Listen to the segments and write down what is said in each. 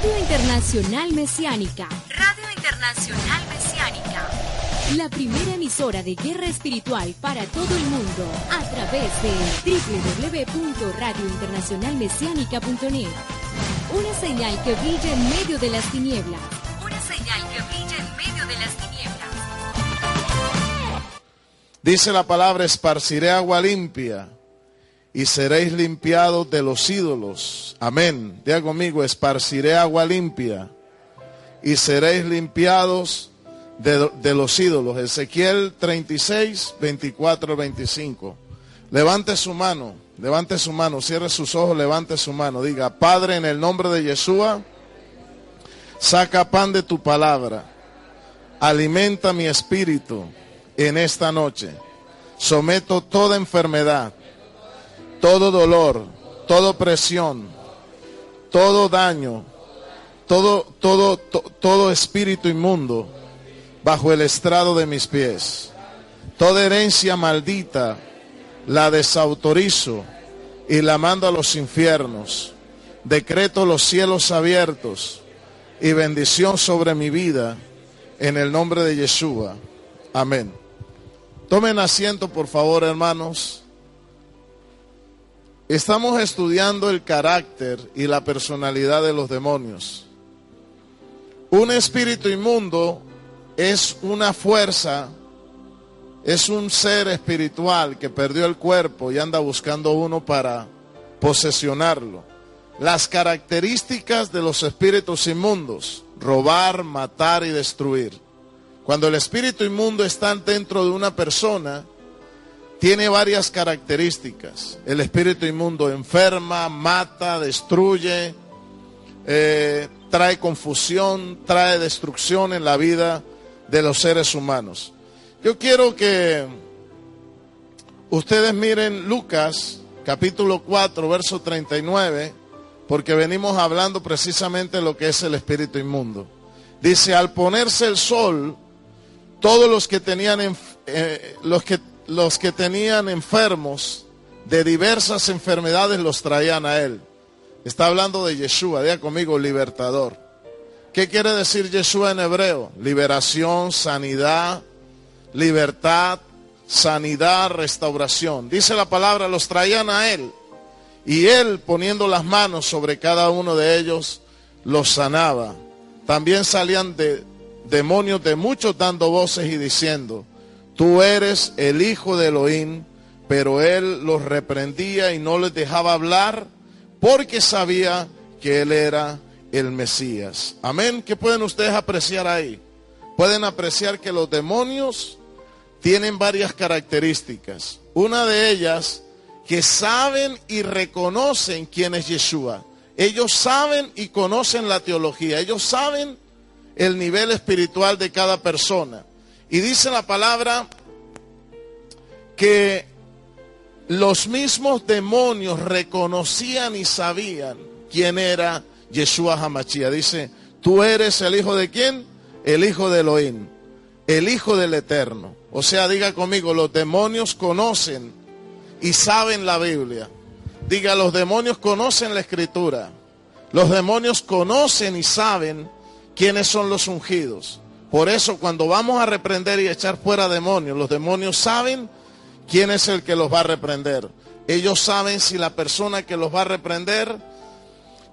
Radio Internacional Mesiánica. Radio Internacional Mesiánica. La primera emisora de guerra espiritual para todo el mundo a través de www.radiointernacionalmesiánica.net. Una señal que brilla en medio de las tinieblas. Una señal que brilla en medio de las tinieblas. Dice la palabra, esparciré agua limpia y seréis limpiados de los ídolos. Amén. Diga conmigo, esparciré agua limpia y seréis limpiados de, los ídolos. Ezequiel 36, 24, 25. Levante su mano, levante su mano, cierre sus ojos, levante su mano. Diga, Padre, en el nombre de Yeshua, saca pan de tu palabra, alimenta mi espíritu en esta noche. Someto toda enfermedad todo dolor, toda presión, todo daño, todo, todo, todo espíritu inmundo bajo el estrado de mis pies. Toda herencia maldita la desautorizo y la mando a los infiernos. Decreto los cielos abiertos y bendición sobre mi vida en el nombre de Yeshua. Amén. Tomen asiento, por favor, hermanos. Estamos estudiando el carácter y la personalidad de los demonios. Un espíritu inmundo es una fuerza, es un ser espiritual que perdió el cuerpo y anda buscando uno para posesionarlo. Las características de los espíritus inmundos, robar, matar y destruir. Cuando el espíritu inmundo está dentro de una persona, tiene varias características. El espíritu inmundo enferma, mata, destruye, eh, trae confusión, trae destrucción en la vida de los seres humanos. Yo quiero que ustedes miren Lucas capítulo 4, verso 39, porque venimos hablando precisamente de lo que es el espíritu inmundo. Dice, al ponerse el sol, todos los que tenían, eh, los que los que tenían enfermos de diversas enfermedades los traían a él. Está hablando de Yeshua, diga conmigo, libertador. ¿Qué quiere decir Yeshua en hebreo? Liberación, sanidad, libertad, sanidad, restauración. Dice la palabra, los traían a él. Y él poniendo las manos sobre cada uno de ellos, los sanaba. También salían de demonios de muchos dando voces y diciendo, tú eres el hijo de Elohim, pero él los reprendía y no les dejaba hablar porque sabía que él era el Mesías. Amén. ¿Qué pueden ustedes apreciar ahí? Pueden apreciar que los demonios tienen varias características. Una de ellas, que saben y reconocen quién es Yeshua. Ellos saben y conocen la teología. Ellos saben el nivel espiritual de cada persona. Y dice la palabra que los mismos demonios reconocían y sabían quién era Yeshua Hamachia. Dice, tú eres el hijo de quién? El hijo de Elohim, el hijo del eterno. O sea, diga conmigo, los demonios conocen y saben la Biblia. Diga, los demonios conocen la escritura. Los demonios conocen y saben quiénes son los ungidos. Por eso cuando vamos a reprender y echar fuera demonios, los demonios saben quién es el que los va a reprender. Ellos saben si la persona que los va a reprender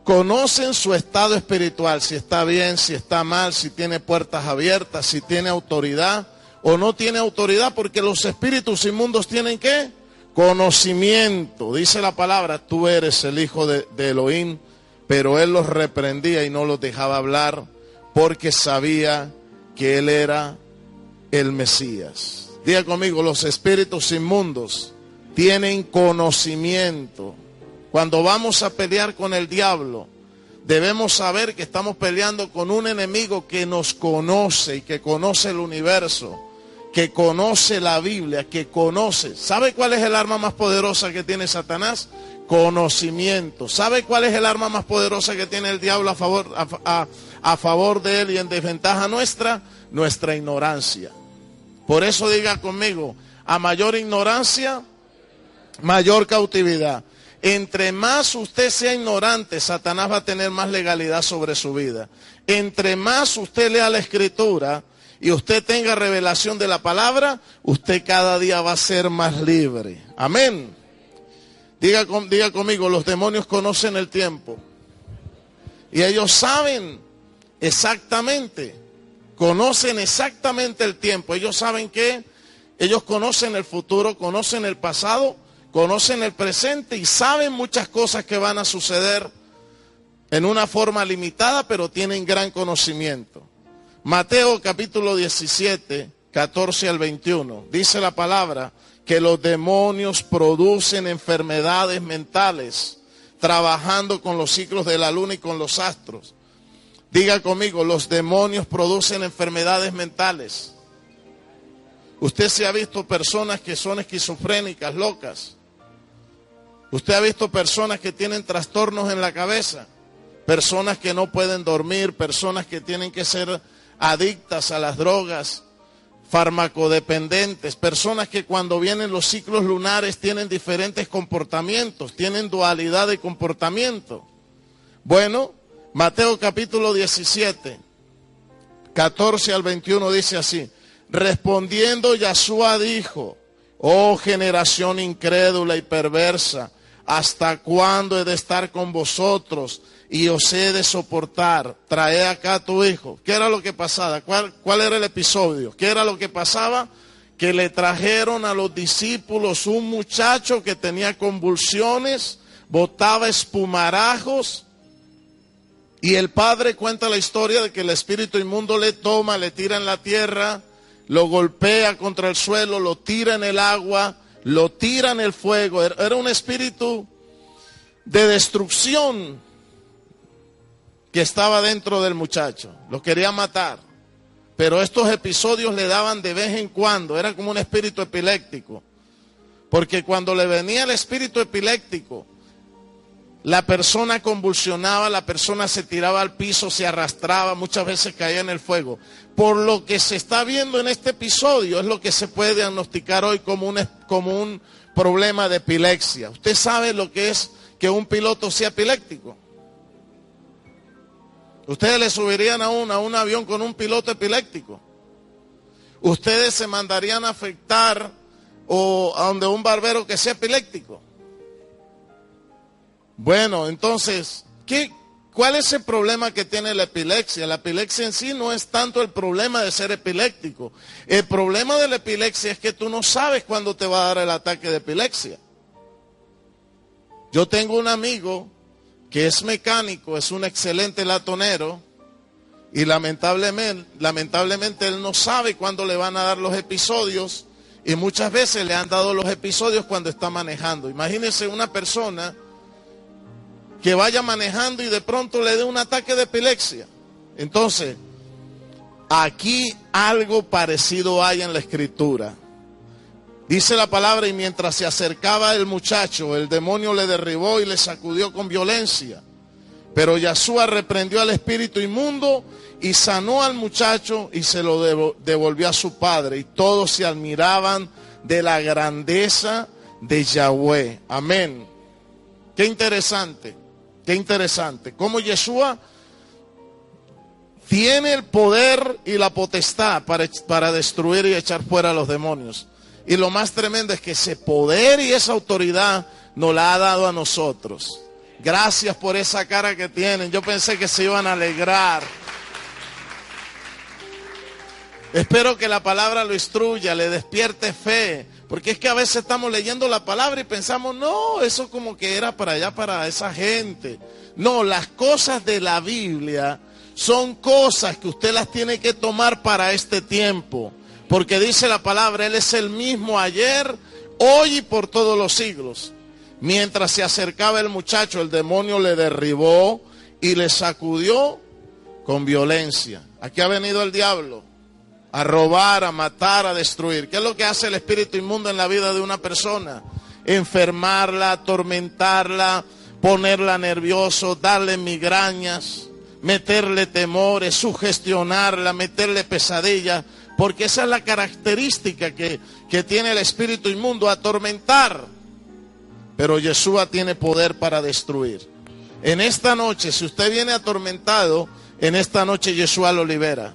conocen su estado espiritual, si está bien, si está mal, si tiene puertas abiertas, si tiene autoridad o no tiene autoridad, porque los espíritus inmundos tienen qué? Conocimiento. Dice la palabra, tú eres el hijo de, de Elohim, pero él los reprendía y no los dejaba hablar porque sabía que Él era el Mesías. Diga conmigo, los espíritus inmundos tienen conocimiento. Cuando vamos a pelear con el diablo, debemos saber que estamos peleando con un enemigo que nos conoce y que conoce el universo, que conoce la Biblia, que conoce. ¿Sabe cuál es el arma más poderosa que tiene Satanás? Conocimiento. ¿Sabe cuál es el arma más poderosa que tiene el diablo a favor, a, favor de él y en desventaja nuestra, nuestra ignorancia. Por eso diga conmigo, a mayor ignorancia, mayor cautividad. Entre más usted sea ignorante, Satanás va a tener más legalidad sobre su vida. Entre más usted lea la escritura y usted tenga revelación de la palabra, usted cada día va a ser más libre. Amén. Diga, diga conmigo, los demonios conocen el tiempo. Y ellos saben exactamente, conocen exactamente el tiempo. Ellos saben que ellos conocen el futuro, conocen el pasado, conocen el presente y saben muchas cosas que van a suceder en una forma limitada, pero tienen gran conocimiento. Mateo capítulo 17, 14 al 21, dice la palabra que los demonios producen enfermedades mentales trabajando con los ciclos de la luna y con los astros. Diga conmigo, los demonios producen enfermedades mentales. Usted se ha visto personas que son esquizofrénicas, locas. Usted ha visto personas que tienen trastornos en la cabeza, personas que no pueden dormir, personas que tienen que ser adictas a las drogas, farmacodependentes, personas que cuando vienen los ciclos lunares tienen diferentes comportamientos, tienen dualidad de comportamiento. Bueno, Mateo capítulo 17, 14 al 21 dice así, respondiendo Yahshua dijo, oh generación incrédula y perversa, ¿hasta cuándo he de estar con vosotros? y os he de soportar. Trae acá a tu hijo. ¿Qué era lo que pasaba? ¿Cuál, ¿Cuál era el episodio? ¿Qué era lo que pasaba? Que le trajeron a los discípulos un muchacho que tenía convulsiones, botaba espumarajos. Y el padre cuenta la historia de que el espíritu inmundo le toma, le tira en la tierra, lo golpea contra el suelo, lo tira en el agua, lo tira en el fuego. Era un espíritu de destrucción que estaba dentro del muchacho. Lo quería matar. Pero estos episodios le daban de vez en cuando. Era como un espíritu epiléptico. Porque cuando le venía el espíritu epiléptico, la persona convulsionaba, la persona se tiraba al piso, se arrastraba, muchas veces caía en el fuego. Por lo que se está viendo en este episodio es lo que se puede diagnosticar hoy como un, como un problema de epilepsia. ¿Usted sabe lo que es que un piloto sea epiléptico? Ustedes le subirían a un, a un avión con un piloto epiléptico. Ustedes se mandarían a afectar o a donde un barbero que sea epiléptico. Bueno, entonces, ¿qué, ¿cuál es el problema que tiene la epilepsia? La epilepsia en sí no es tanto el problema de ser epiléptico. El problema de la epilepsia es que tú no sabes cuándo te va a dar el ataque de epilepsia. Yo tengo un amigo que es mecánico, es un excelente latonero y lamentablemente, lamentablemente él no sabe cuándo le van a dar los episodios y muchas veces le han dado los episodios cuando está manejando. Imagínese una persona que vaya manejando y de pronto le dé un ataque de epilepsia. Entonces, aquí algo parecido hay en la escritura. Dice la palabra, y mientras se acercaba el muchacho, el demonio le derribó y le sacudió con violencia. Pero Yahshua reprendió al espíritu inmundo y sanó al muchacho y se lo devolvió a su padre. Y todos se admiraban de la grandeza de Yahweh. Amén. Qué interesante, qué interesante. Como Yeshua tiene el poder y la potestad para, para destruir y echar fuera a los demonios. Y lo más tremendo es que ese poder y esa autoridad nos la ha dado a nosotros. Gracias por esa cara que tienen. Yo pensé que se iban a alegrar. Espero que la palabra lo instruya, le despierte fe. Porque es que a veces estamos leyendo la palabra y pensamos, no, eso como que era para allá, para esa gente. No, las cosas de la Biblia son cosas que usted las tiene que tomar para este tiempo. Porque dice la palabra, Él es el mismo ayer, hoy y por todos los siglos. Mientras se acercaba el muchacho, el demonio le derribó y le sacudió con violencia. Aquí ha venido el diablo a robar, a matar, a destruir. ¿Qué es lo que hace el espíritu inmundo en la vida de una persona? Enfermarla, atormentarla, ponerla nervioso, darle migrañas, meterle temores, sugestionarla, meterle pesadillas porque esa es la característica que, tiene el espíritu inmundo, atormentar. pero Yeshua tiene poder para destruir. En esta noche, si usted viene atormentado, en esta noche Yeshua lo libera.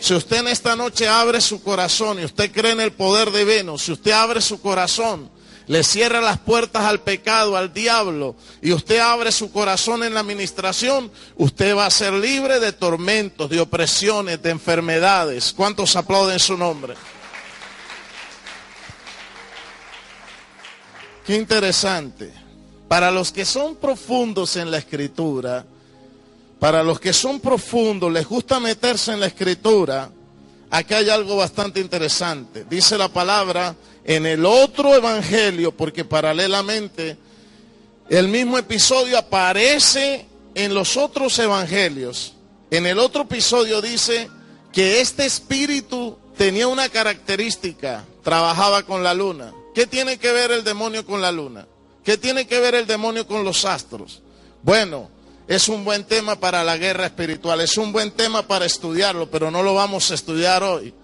Si usted en esta noche abre su corazón y usted cree en el poder de Venus, si usted abre su corazón, le cierra las puertas al pecado, al diablo, y usted abre su corazón en la administración, usted va a ser libre de tormentos, de opresiones, de enfermedades. ¿Cuántos aplauden su nombre? Qué interesante. Para los que son profundos en la escritura, para los que son profundos, les gusta meterse en la escritura, aquí hay algo bastante interesante. Dice la palabra en el otro evangelio, porque paralelamente el mismo episodio aparece en los otros evangelios. En el otro episodio dice que este espíritu tenía una característica, trabajaba con la luna. ¿Qué tiene que ver el demonio con la luna? ¿Qué tiene que ver el demonio con los astros? Bueno, es un buen tema para la guerra espiritual, es un buen tema para estudiarlo, pero no lo vamos a estudiar hoy,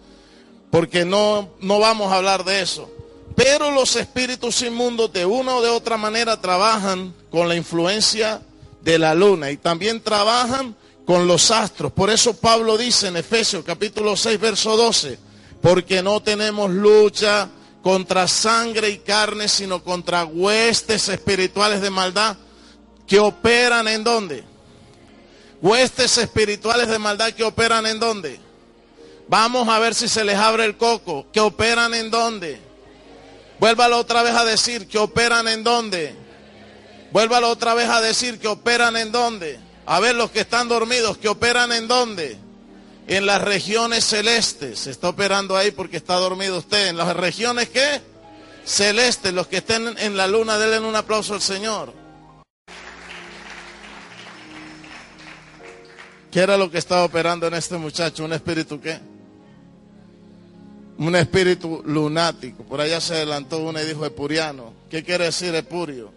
porque no, no vamos a hablar de eso. Pero los espíritus inmundos de una o de otra manera trabajan con la influencia de la luna y también trabajan con los astros. Por eso Pablo dice en Efesios capítulo 6, verso 12, porque no tenemos lucha contra sangre y carne, sino contra huestes espirituales de maldad que operan en dónde? Huestes espirituales de maldad que operan en dónde? Vamos a ver si se les abre el coco. ¿Que operan en dónde? Vuélvalo otra vez a decir, ¿que operan en dónde? Vuélvalo otra vez a decir, ¿que operan en dónde? A ver los que están dormidos, ¿que operan en dónde? en las regiones celestes. Se está operando ahí porque está dormido usted. ¿En las regiones qué? Celestes. Los que estén en la luna, denle un aplauso al Señor. ¿Qué era lo que estaba operando en este muchacho? ¿Un espíritu qué? Un espíritu lunático. Por allá se adelantó uno y dijo Epuriano. ¿Qué quiere decir Epurio?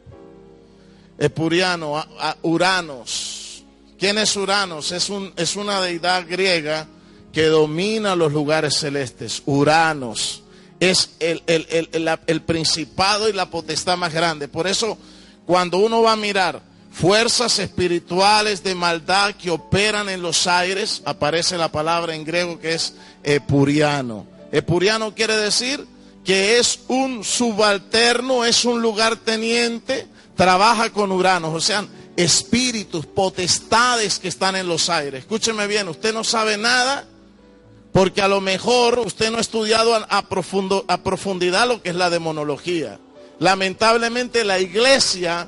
Epuriano, a, Uranos ¿Quién es Uranos? Es, un, es una deidad griega que domina los lugares celestes. Uranos es el, el, principado y la potestad más grande. Por eso, cuando uno va a mirar fuerzas espirituales de maldad que operan en los aires, aparece la palabra en griego que es epuriano. Epuriano quiere decir que es un subalterno, es un lugarteniente, trabaja con Uranos. O sea, espíritus, potestades que están en los aires. Escúcheme bien, usted no sabe nada porque a lo mejor usted no ha estudiado a, a profundidad lo que es la demonología. Lamentablemente la iglesia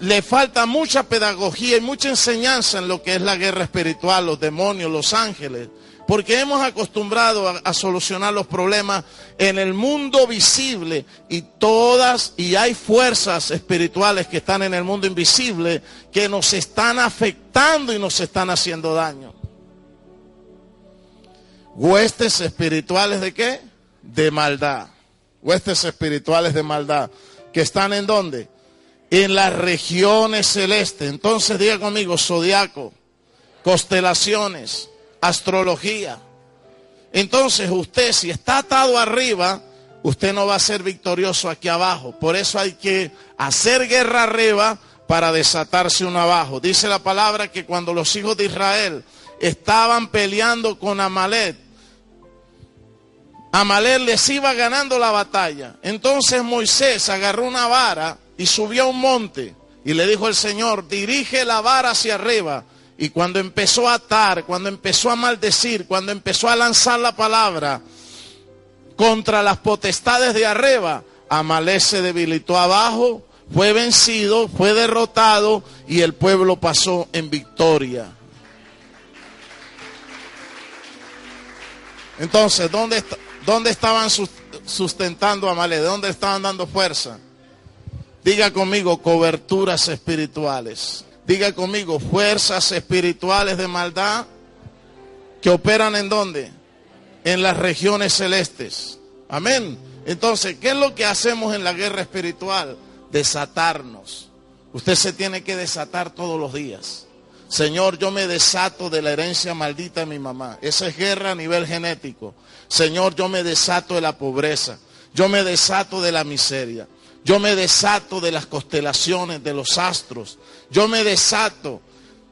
le falta mucha pedagogía y mucha enseñanza en lo que es la guerra espiritual, los demonios, los ángeles. Porque hemos acostumbrado a, solucionar los problemas en el mundo visible y todas, y hay fuerzas espirituales que están en el mundo invisible que nos están afectando y nos están haciendo daño. Huestes espirituales de qué? De maldad. Huestes espirituales de maldad. ¿Que están en dónde? En las regiones celestes. Entonces diga conmigo, zodiaco, constelaciones astrología. Entonces usted si está atado arriba, usted no va a ser victorioso aquí abajo. Por eso hay que hacer guerra arriba para desatarse uno abajo. Dice la palabra que cuando los hijos de Israel estaban peleando con Amalek, Amalek les iba ganando la batalla. Entonces Moisés agarró una vara y subió a un monte y le dijo al Señor, dirige la vara hacia arriba y cuando empezó a atar, cuando empezó a maldecir, cuando empezó a lanzar la palabra contra las potestades de arriba, Amalé se debilitó abajo, fue vencido, fue derrotado y el pueblo pasó en victoria. Entonces, ¿dónde, estaban sustentando a? ¿De dónde estaban dando fuerza? Diga conmigo, coberturas espirituales. Diga conmigo, fuerzas espirituales de maldad que operan en dónde? En las regiones celestes. Amén. Entonces, ¿qué es lo que hacemos en la guerra espiritual? Desatarnos. Usted se tiene que desatar todos los días. Señor, yo me desato de la herencia maldita de mi mamá. Esa es guerra a nivel genético. Señor, yo me desato de la pobreza. Yo me desato de la miseria. Yo me desato de las constelaciones, de los astros. Yo me desato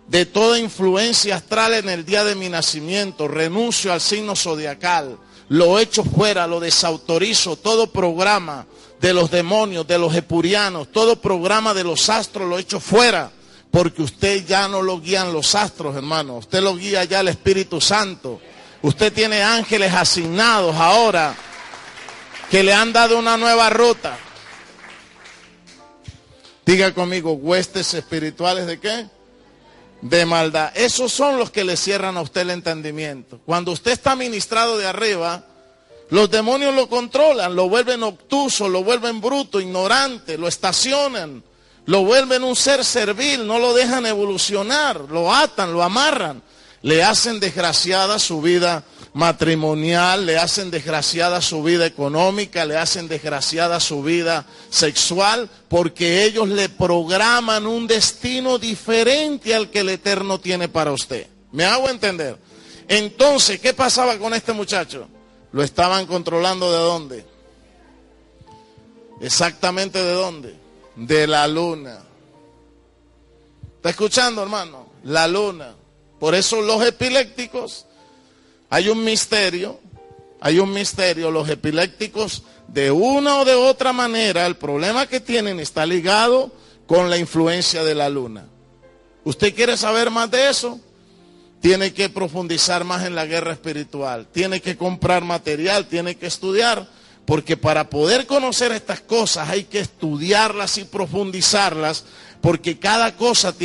de toda influencia astral en el día de mi nacimiento. Renuncio al signo zodiacal. Lo echo fuera, lo desautorizo. Todo programa de los demonios, de los epurianos, todo programa de los astros lo echo fuera. Porque usted ya no lo guían los astros, hermano. Usted lo guía ya el Espíritu Santo. Usted tiene ángeles asignados ahora que le han dado una nueva ruta. Diga conmigo, huestes espirituales de qué? De maldad. Esos son los que le cierran a usted el entendimiento. Cuando usted está ministrado de arriba, los demonios lo controlan, lo vuelven obtuso, lo vuelven bruto, ignorante, lo estacionan, lo vuelven un ser servil, no lo dejan evolucionar, lo atan, lo amarran, le hacen desgraciada su vida matrimonial, le hacen desgraciada su vida económica, le hacen desgraciada su vida sexual, porque ellos le programan un destino diferente al que el Eterno tiene para usted. ¿Me hago entender? Entonces, ¿qué pasaba con este muchacho? Lo estaban controlando de dónde? Exactamente de dónde? De la luna. ¿Está escuchando, hermano? La luna. Por eso los epilépticos hay un misterio, hay un misterio, los epilépticos de una o de otra manera, el problema que tienen está ligado con la influencia de la luna. ¿Usted quiere saber más de eso? Tiene que profundizar más en la guerra espiritual, tiene que comprar material, tiene que estudiar, porque para poder conocer estas cosas hay que estudiarlas y profundizarlas, porque cada cosa tiene